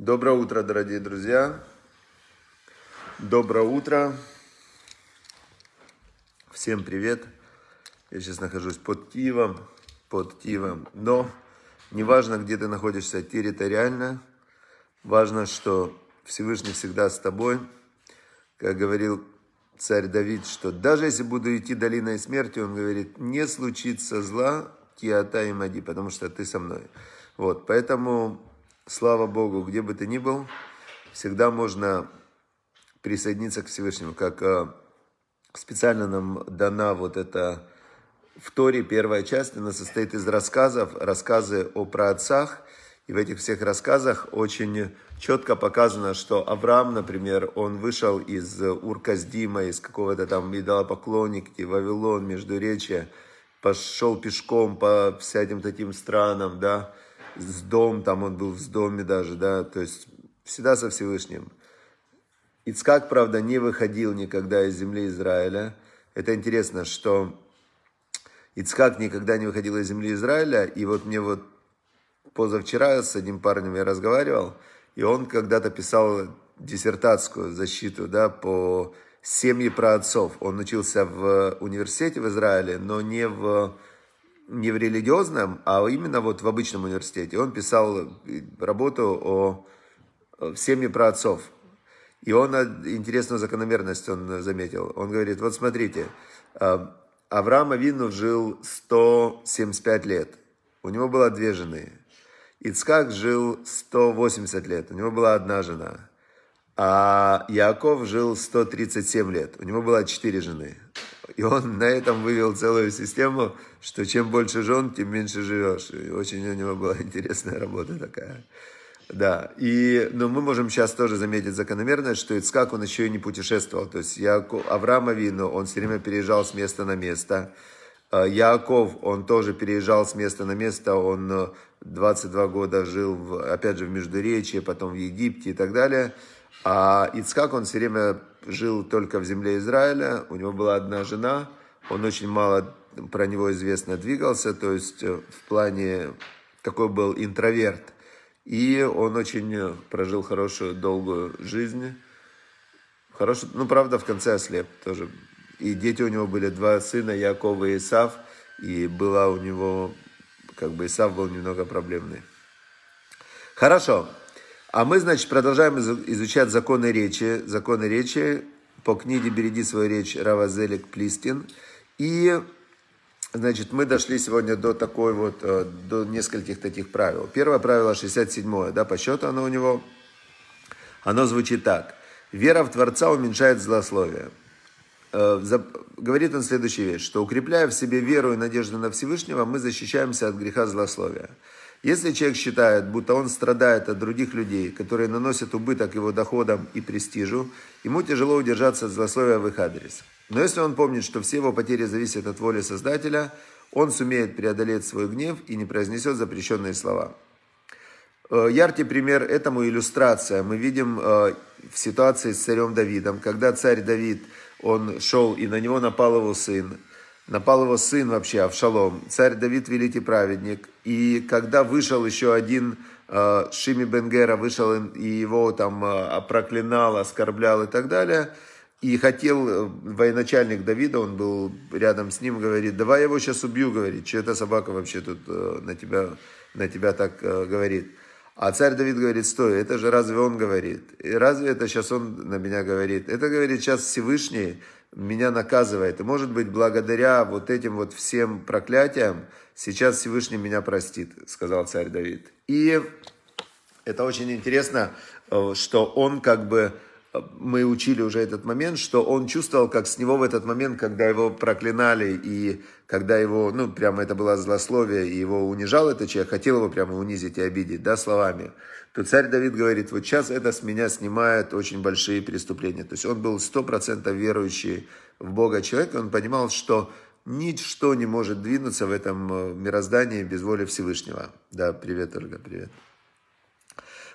Доброе утро, дорогие друзья. Доброе утро. Всем привет. Я сейчас нахожусь под Киевом, под Киевом. Но неважно, где ты находишься территориально, важно, что Всевышний всегда с тобой. Как говорил царь Давид, что даже если буду идти долиной смерти, он говорит, не случится зла, киата и мади, потому что ты со мной. Вот, поэтому слава Богу, где бы ты ни был, всегда можно присоединиться к Всевышнему. Как э, специально нам дана вот эта в Торе первая часть, она состоит из рассказов, рассказы о праотцах. И в этих всех рассказах очень четко показано, что Авраам, например, он вышел из Урказдима, из какого-то там идолопоклонники, Вавилон, Междуречия, пошел пешком по всяким таким странам, да, с дом, там он был в доме даже, да, то есть всегда со Всевышним. Ицкак, правда, не выходил никогда из земли Израиля. Это интересно, что Ицкак никогда не выходил из земли Израиля, и вот мне вот позавчера с одним парнем я разговаривал, и он когда-то писал диссертацию защиту, да, по семьи праотцов. Он учился в университете в Израиле, но не в не в религиозном, а именно вот в обычном университете. Он писал работу о, о семье праотцов. И он интересную закономерность он заметил. Он говорит, вот смотрите, Авраам Авину жил 175 лет. У него было две жены. Ицкак жил 180 лет. У него была одна жена. А Яков жил 137 лет. У него было четыре жены. И он на этом вывел целую систему, что чем больше жен, тем меньше живешь. И очень у него была интересная работа такая. Да, и, но мы можем сейчас тоже заметить закономерность, что Ицкак, он еще и не путешествовал. То есть Яков, Авраам Авину, он все время переезжал с места на место. А Яков, он тоже переезжал с места на место, он 22 года жил, в, опять же, в Междуречии, потом в Египте и так далее. А Ицкак, он все время жил только в земле Израиля, у него была одна жена, он очень мало про него известно двигался, то есть э, в плане такой был интроверт. И он очень прожил хорошую, долгую жизнь. Хорошую, ну, правда, в конце ослеп тоже. И дети у него были два сына, Якова и Исав. И была у него, как бы Исав был немного проблемный. Хорошо. А мы, значит, продолжаем изучать законы речи. Законы речи по книге «Береги свою речь» Рава Зелик Плистин. И, значит, мы дошли сегодня до такой вот, э, до нескольких таких правил. Первое правило 67, да, по счету оно у него, оно звучит так. Вера в Творца уменьшает злословие. Э, говорит он следующую вещь, что укрепляя в себе веру и надежду на Всевышнего, мы защищаемся от греха злословия. Если человек считает, будто он страдает от других людей, которые наносят убыток его доходам и престижу, ему тяжело удержаться от злословия в их адрес. Но если он помнит, что все его потери зависят от воли Создателя, он сумеет преодолеть свой гнев и не произнесет запрещенные слова. Э, яркий пример этому иллюстрация. Мы видим э, в ситуации с царем Давидом, когда царь Давид, он шел и на него напал его сын, напал его сын вообще, Авшалом, царь Давид великий праведник. И когда вышел еще один э, Шими Бенгера, вышел и его там э, проклинал, оскорблял и так далее, и хотел э, военачальник Давида, он был рядом с ним, говорит, давай я его сейчас убью, говорит, что эта собака вообще тут на тебя, на тебя так говорит. А царь Давид говорит, стой, это же разве он говорит? И разве это сейчас он на меня говорит? Это говорит сейчас Всевышний, меня наказывает. И может быть, благодаря вот этим вот всем проклятиям, сейчас Всевышний меня простит, сказал царь Давид. И это очень интересно, э, что он как бы мы учили уже этот момент, что он чувствовал, как с него в этот момент, когда его проклинали и когда его, ну, прямо это было злословие, и его унижал этот человек, хотел его прямо унизить и обидеть, да, словами, то царь Давид говорит, вот сейчас это с меня снимает очень большие преступления. То есть он был сто процентов верующий в Бога человек, он понимал, что ничто не может двинуться в этом э, мироздании без воли Всевышнего. Да, привет, Ольга, привет.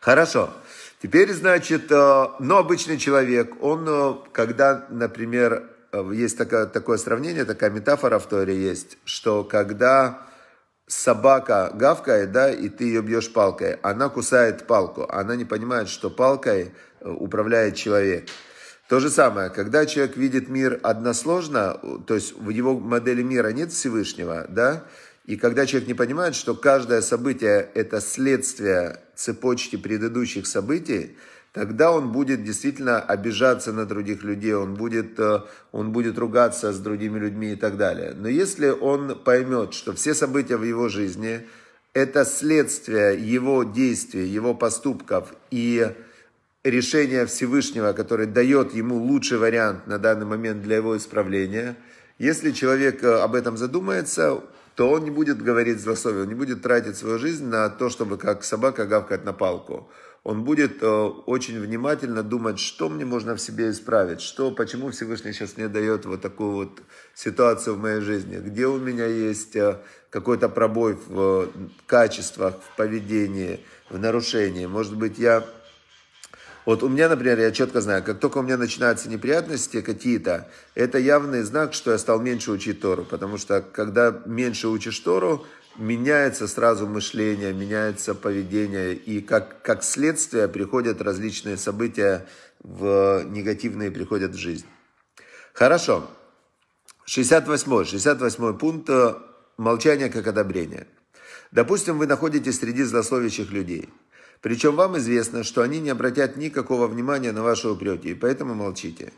Хорошо. Теперь, значит, э, но обычный человек, он, э, когда, например, э, есть такое, такое сравнение, такая метафора в Торе есть, что когда собака гавкает, да, и ты ее бьешь палкой, она кусает палку, она не понимает, что палкой управляет человек. То же самое, когда человек видит мир односложно, то есть в его модели мира нет Всевышнего, да, и когда человек не понимает, что каждое событие – это следствие цепочки предыдущих событий, тогда он будет действительно обижаться на других людей, он будет, э, он будет ругаться с другими людьми и так далее. Но если он поймет, что все события в его жизни – это следствие его действий, его поступков и решения Всевышнего, который дает ему лучший вариант на данный момент для его исправления, если человек э, об этом задумается, то он не будет говорить злословие, он не будет тратить свою жизнь на то, чтобы как собака гавкать на палку. Он будет э, очень внимательно думать, что мне можно в себе исправить, что, почему Всевышний сейчас мне дает вот такую вот ситуацию в моей жизни, где у меня есть э, какой-то пробой в качествах, в поведении, в нарушении. Может быть, я вот у меня, например, я четко знаю, как только у меня начинаются неприятности какие-то, это явный знак, что я стал меньше учить Тору. Потому что когда меньше учишь Тору, меняется сразу мышление, меняется поведение. И как, как следствие приходят различные события в негативные приходят в жизнь. Хорошо. 68 68 пункт. Молчание как одобрение. Допустим, вы находитесь среди злословящих людей – причем вам известно, что они не обратят никакого внимания на ваши упреки, и поэтому молчите.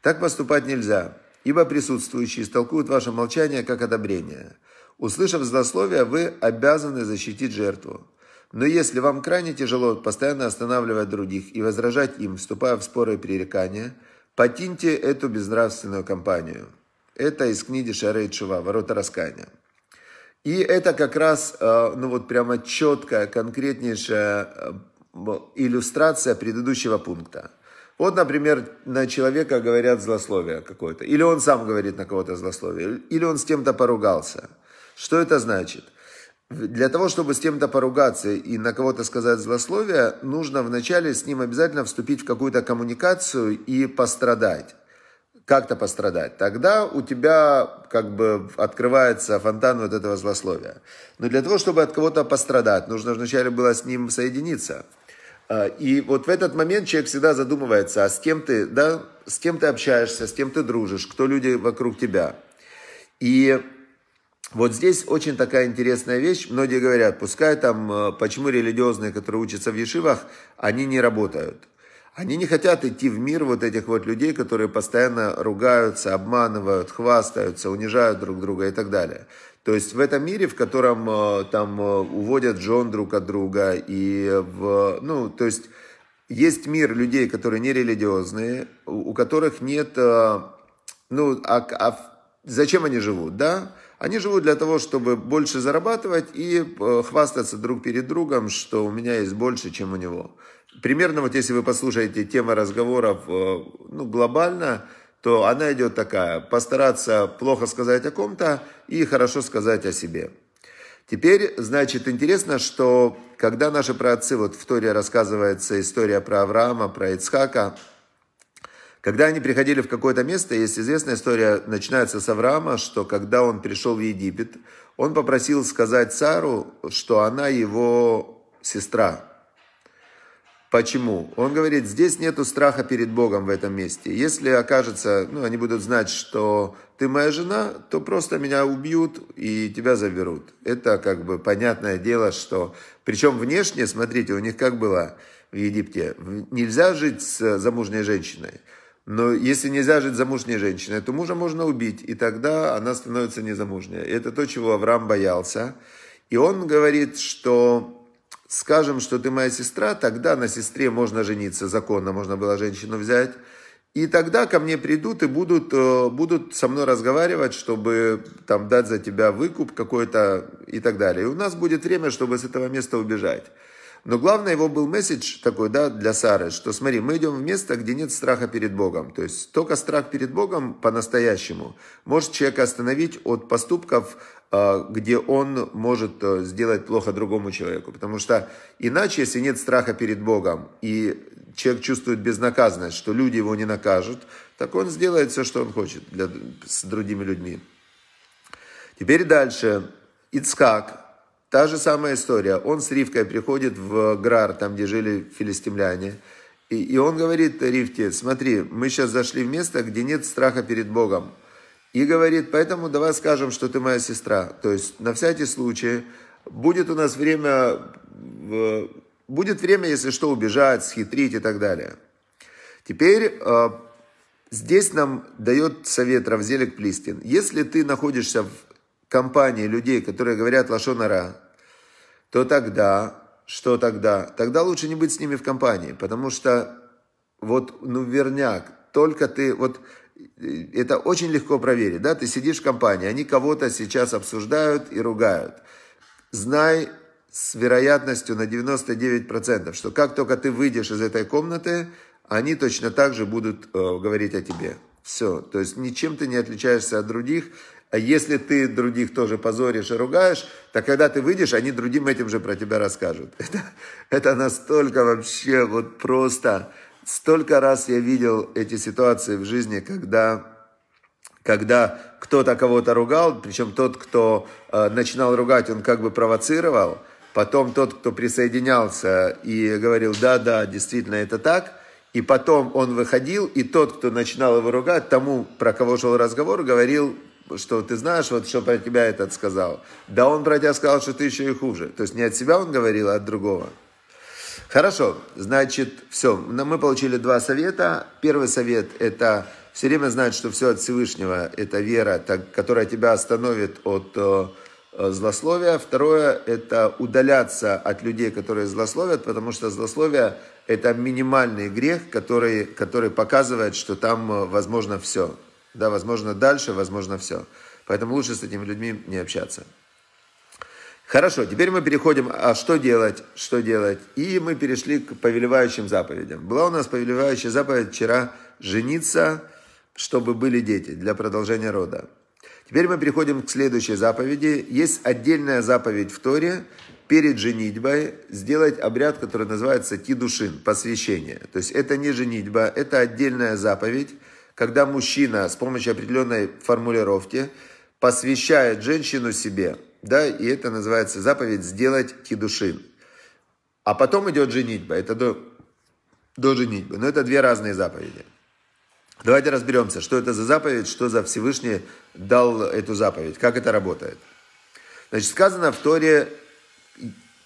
Так поступать нельзя, ибо присутствующие истолкуют ваше молчание как одобрение. Услышав злословие, вы обязаны защитить жертву. Но если вам крайне тяжело постоянно останавливать других и возражать им, вступая в споры и пререкания, покиньте эту безнравственную компанию. Это из книги Шарей «Ворота раскаяния». И это как раз, э, ну вот прямо четкая, конкретнейшая э, иллюстрация предыдущего пункта. Вот, например, на человека говорят злословие какое-то, или он сам говорит на кого-то злословие, или он с кем-то поругался. Что это значит? Для того, чтобы с кем-то поругаться и на кого-то сказать злословие, нужно вначале с ним обязательно вступить в какую-то коммуникацию и пострадать как-то пострадать, тогда у тебя как бы открывается фонтан вот этого злословия. Но для того, чтобы от кого-то пострадать, нужно вначале было с ним соединиться. А, и вот в этот момент человек всегда задумывается, а с кем ты, да, с кем ты общаешься, с кем ты дружишь, кто люди вокруг тебя. И вот здесь очень такая интересная вещь. Многие говорят, пускай там, э, почему религиозные, которые учатся в ешивах, они не работают. Они не хотят идти в мир вот этих вот людей, которые постоянно ругаются, обманывают, хвастаются, унижают друг друга и так далее. То есть в этом мире, в котором э, там э, уводят жен друг от друга, и в, ну, то есть есть мир людей, которые не религиозные, у которых нет, э, ну, а, а зачем они живут, да? Они живут для того, чтобы больше зарабатывать и хвастаться друг перед другом, что у меня есть больше, чем у него. Примерно вот если вы послушаете тема разговоров э, ну, глобально, то она идет такая. Постараться плохо сказать о ком-то и хорошо сказать о себе. Теперь, значит, интересно, что когда наши праотцы, вот в Торе рассказывается история про Авраама, про Ицхака, когда они приходили в какое-то место, есть известная история, начинается с Авраама, что когда он пришел в Египет, он попросил сказать цару, что она его сестра, Почему? Он говорит, здесь нету страха перед Богом в этом месте. Если окажется, ну, они будут знать, что ты моя жена, то просто меня убьют и тебя заберут. Это как бы понятное дело, что... Причем внешне, смотрите, у них как было в Египте. Нельзя жить с замужней женщиной. Но если нельзя жить замужней женщиной, то мужа можно убить, и тогда она становится незамужней. Это то, чего Авраам боялся. И он говорит, что скажем, что ты моя сестра, тогда на сестре можно жениться, законно можно было женщину взять. И тогда ко мне придут и будут, э, будут со мной разговаривать, чтобы там дать за тебя выкуп какой-то и так далее. И у нас будет время, чтобы с этого места убежать. Но главное его был месседж такой, да, для Сары, что смотри, мы идем в место, где нет страха перед Богом. То есть только страх перед Богом по-настоящему может человека остановить от поступков, а, где он может э, сделать плохо другому человеку. Потому что иначе, если нет страха перед Богом, и человек чувствует безнаказанность, что люди его не накажут, так он сделает все, что он хочет для, с другими людьми. Теперь дальше. Ицхак, та же самая история. Он с Ривкой приходит в Грар, там, где жили филистимляне. И, и он говорит Ривке, смотри, мы сейчас зашли в место, где нет страха перед Богом. И говорит, поэтому давай скажем, что ты моя сестра. То есть на всякий случай будет у нас время, будет время, если что, убежать, схитрить и так далее. Теперь э, здесь нам дает совет Равзелик Плистин. Если ты находишься в компании людей, которые говорят лошонара, то тогда, что тогда? Тогда лучше не быть с ними в компании, потому что вот, ну, верняк, только ты, вот, это очень легко проверить, да, ты сидишь в компании, они кого-то сейчас обсуждают и ругают. Знай с вероятностью на 99%, что как только ты выйдешь из этой комнаты, они точно так же будут э, говорить о тебе. Все, то есть ничем ты не отличаешься от других, если ты других тоже позоришь и ругаешь, то когда ты выйдешь, они другим этим же про тебя расскажут. Это, это настолько вообще вот просто. Столько раз я видел эти ситуации в жизни, когда, когда кто-то кого-то ругал, причем тот, кто э, начинал ругать, он как бы провоцировал, потом тот, кто присоединялся и говорил, да, да, действительно это так, и потом он выходил, и тот, кто начинал его ругать, тому, про кого шел разговор, говорил, что ты знаешь, вот что про тебя этот сказал. Да он про тебя сказал, что ты еще и хуже. То есть не от себя он говорил, а от другого. Хорошо, значит, все. Мы получили два совета. Первый совет – это все время знать, что все от Всевышнего – это вера, которая тебя остановит от э, злословия. Второе – это удаляться от людей, которые злословят, потому что злословие – это минимальный грех, который, который показывает, что там э, возможно все. Да, возможно, дальше, возможно, все. Поэтому лучше с этими людьми не общаться. Хорошо, теперь мы переходим, а что делать, что делать? И мы перешли к повелевающим заповедям. Была у нас повелевающая заповедь вчера жениться, чтобы были дети, для продолжения рода. Теперь мы переходим к следующей заповеди. Есть отдельная заповедь в Торе перед женитьбой сделать обряд, который называется тидушин, посвящение. То есть это не женитьба, это отдельная заповедь, когда мужчина с помощью определенной формулировки посвящает женщину себе, да, и это называется заповедь сделать кидушин. А потом идет женитьба, это до, до женитьбы, но это две разные заповеди. Давайте разберемся, что это за заповедь, что за Всевышний дал эту заповедь, как это работает. Значит, сказано в Торе,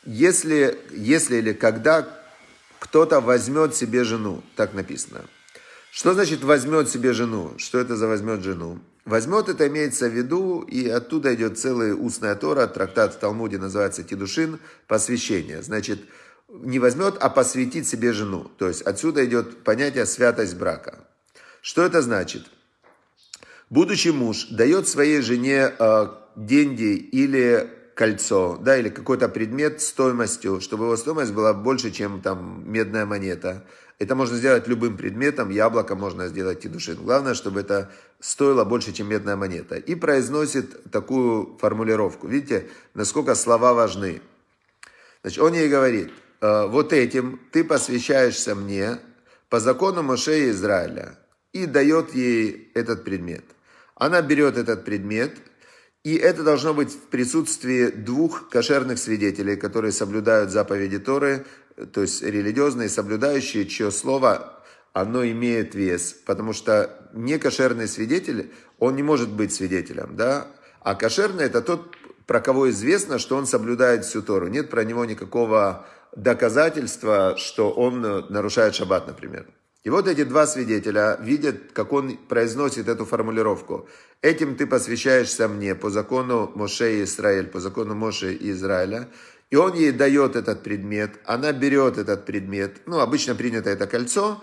если, если или когда кто-то возьмет себе жену, так написано – что значит возьмет себе жену? Что это за возьмет жену? Возьмет это имеется в виду, и оттуда идет целая устная Тора, трактат в Талмуде называется Тидушин, посвящение. Значит, не возьмет, а посвятит себе жену. То есть отсюда идет понятие святость брака. Что это значит? Будущий муж дает своей жене э, деньги или кольцо, да, или какой-то предмет стоимостью, чтобы его стоимость была больше, чем там медная монета – это можно сделать любым предметом, яблоко можно сделать и душин. Главное, чтобы это стоило больше, чем медная монета. И произносит такую формулировку. Видите, насколько слова важны. Значит, он ей говорит, «Э, вот этим ты посвящаешься мне по закону Моше Израиля. И дает ей этот предмет. Она берет этот предмет, и это должно быть в присутствии двух кошерных свидетелей, которые соблюдают заповеди Торы, то есть религиозные, соблюдающие, чье слово, оно имеет вес. Потому что некошерный свидетель, он не может быть свидетелем, да? А кошерный это тот, про кого известно, что он соблюдает всю Тору. Нет про него никакого доказательства, что он нарушает шаббат, например. И вот эти два свидетеля видят, как он произносит эту формулировку. Этим ты посвящаешься мне по закону Моше и Израиль, по закону Моше и Израиля. И он ей дает этот предмет, она берет этот предмет, ну, обычно принято это кольцо,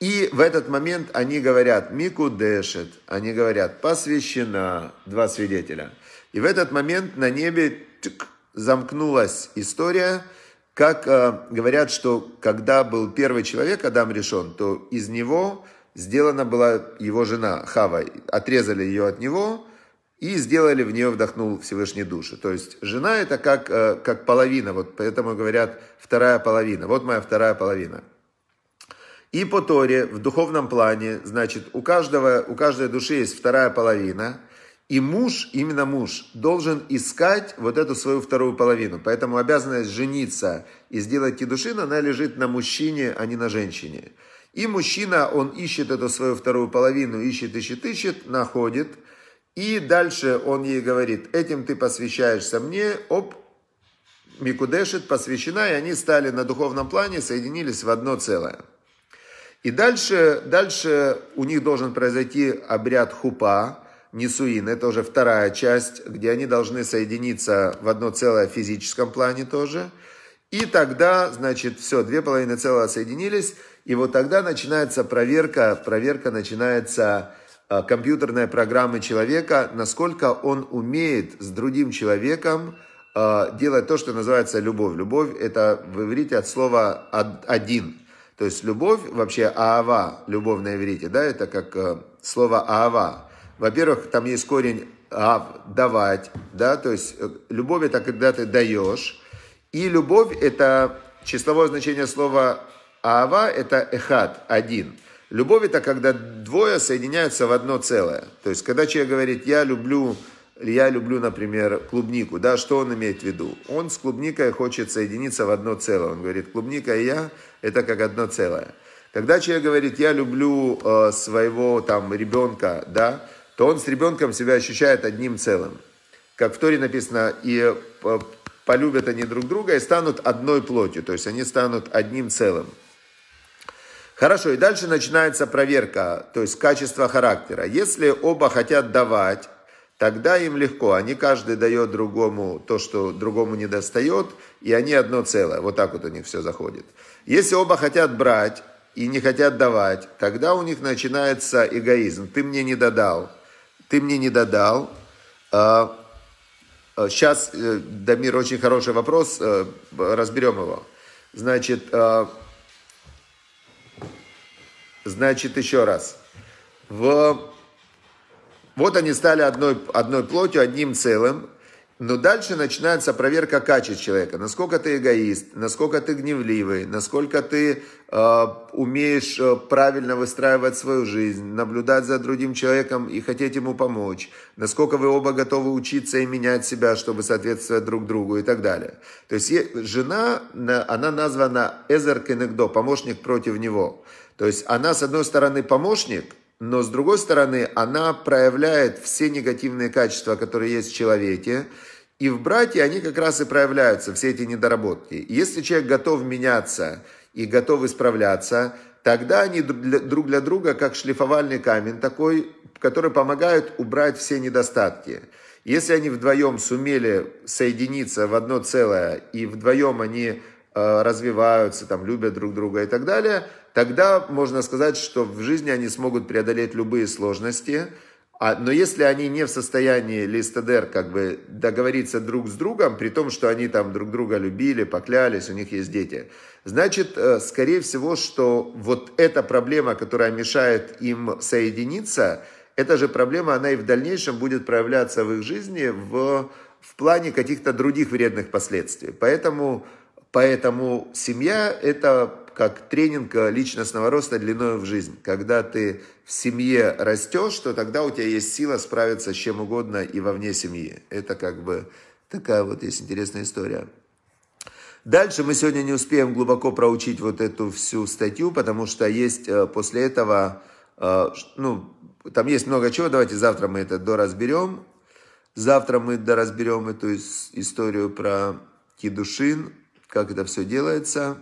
и в этот момент они говорят «Мику дешет», они говорят «посвящена», два свидетеля. И в этот момент на небе тик, замкнулась история, как э, говорят, что когда был первый человек, Адам решен, то из него сделана была его жена Хава, отрезали ее от него, и сделали в нее вдохнул Всевышний души. То есть жена это как, э, как половина, вот поэтому говорят вторая половина. Вот моя вторая половина. И по Торе в духовном плане, значит, у, каждого, у каждой души есть вторая половина, И муж, именно муж, должен искать вот эту свою вторую половину. Поэтому обязанность жениться и сделать кедушин, она лежит на мужчине, а не на женщине. И мужчина, он ищет эту свою вторую половину, ищет, ищет, ищет, находит. И дальше он ей говорит, этим ты посвящаешься мне, оп, Микудешит посвящена, и они стали на духовном плане, соединились в одно целое. И дальше, дальше у них должен произойти обряд хупа, Нисуин, это уже вторая часть, где они должны соединиться в одно целое в физическом плане тоже. И тогда, значит, все, две половины целого соединились, и вот тогда начинается проверка, проверка начинается э, компьютерной программы человека, насколько он умеет с другим человеком э, делать то, что называется любовь. Любовь это в иврите от слова один. То есть любовь, вообще аава, любовь на иврите, да, это как э, слово аава. Во-первых, там есть корень ав, давать, да, то есть любовь это когда ты даешь. И любовь это числовое значение слова аава это эхад, один. Любовь это когда двое соединяются в одно целое. То есть, когда человек говорит, я люблю, я люблю, например, клубнику, да, что он имеет в виду? Он с клубникой хочет соединиться в одно целое. Он говорит, клубника и я это как одно целое. Когда человек говорит, я люблю э, своего там ребенка, да, то он с ребенком себя ощущает одним целым. Как в Торе написано, и полюбят они друг друга и станут одной плотью, то есть они станут одним целым. Хорошо, и дальше начинается проверка, то есть качество характера. Если оба хотят давать, тогда им легко. Они каждый дает другому то, что другому не достает, и они одно целое. Вот так вот у них все заходит. Если оба хотят брать и не хотят давать, тогда у них начинается эгоизм. Ты мне не додал, ты мне не додал. Сейчас, а, а, э, Дамир, очень хороший вопрос, э, разберем его. Значит, а, значит, еще раз. В... Вот они стали одной, одной плотью, одним целым. Но дальше начинается проверка качеств человека. Насколько ты эгоист, насколько ты гневливый, насколько ты э, умеешь э, правильно выстраивать свою жизнь, наблюдать за другим человеком и хотеть ему помочь. Насколько вы оба готовы учиться и менять себя, чтобы соответствовать друг другу и так далее. То есть жена, она названа Эзер Кенегдо, помощник против него. То есть она, с одной стороны, помощник, но с другой стороны, она проявляет все негативные качества, которые есть в человеке, и в брате они как раз и проявляются, все эти недоработки. Если человек готов меняться и готов исправляться, тогда они друг для друга как шлифовальный камень такой, который помогает убрать все недостатки. Если они вдвоем сумели соединиться в одно целое, и вдвоем они развиваются, там, любят друг друга и так далее, тогда можно сказать, что в жизни они смогут преодолеть любые сложности – а, но если они не в состоянии листадер как бы договориться друг с другом, при том, что они там друг друга любили, поклялись, у них есть дети, значит, э, скорее всего, что вот эта проблема, которая мешает им соединиться, эта же проблема, она и в дальнейшем будет проявляться в их жизни в, в плане каких-то других вредных последствий. Поэтому, поэтому семья – это как тренинг личностного роста длиной в жизнь. Когда ты в семье растешь, то тогда у тебя есть сила справиться с чем угодно и вовне семьи. Это как бы такая вот есть интересная история. Дальше мы сегодня не успеем глубоко проучить вот эту всю статью, потому что есть э, после этого, э, ну, там есть много чего, давайте завтра мы это доразберем. Завтра мы доразберем эту историю про Кидушин, как это все делается.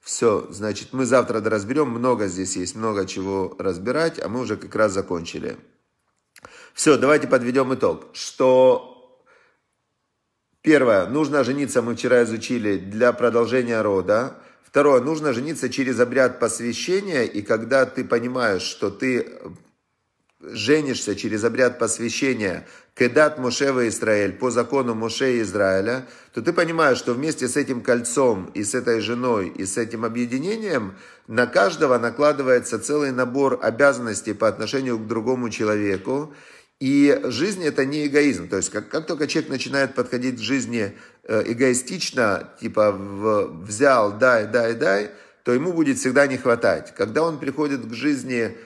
Все, значит, мы завтра разберем, много здесь есть, много чего разбирать, а мы уже как раз закончили. Все, давайте подведем итог. Что первое, нужно жениться, мы вчера изучили, для продолжения рода. Второе, нужно жениться через обряд посвящения, и когда ты понимаешь, что ты женишься через обряд посвящения Кедат Мошева Израиль, по закону Моше Израиля, то ты понимаешь, что вместе с этим кольцом и с этой женой и с этим объединением на каждого накладывается целый набор обязанностей по отношению к другому человеку. И жизнь это не эгоизм. То есть как, как только человек начинает подходить к жизни э, эгоистично, типа в, взял, дай, дай, дай, то ему будет всегда не хватать. Когда он приходит к жизни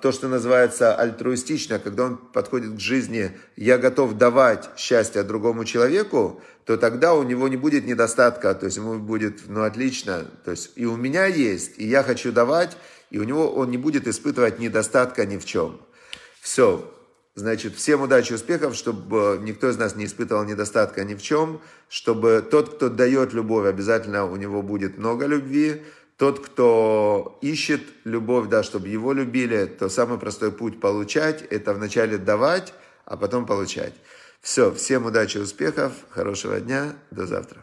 то, что называется альтруистично, когда он подходит к жизни, я готов давать счастье другому человеку, то тогда у него не будет недостатка, то есть ему будет, ну, отлично, то есть и у меня есть, и я хочу давать, и у него он не будет испытывать недостатка ни в чем. Все. Значит, всем удачи, успехов, чтобы никто из нас не испытывал недостатка ни в чем, чтобы тот, кто дает любовь, обязательно у него будет много любви, тот, кто ищет любовь, да, чтобы его любили, то самый простой путь получать, это вначале давать, а потом получать. Все, всем удачи, успехов, хорошего дня, до завтра.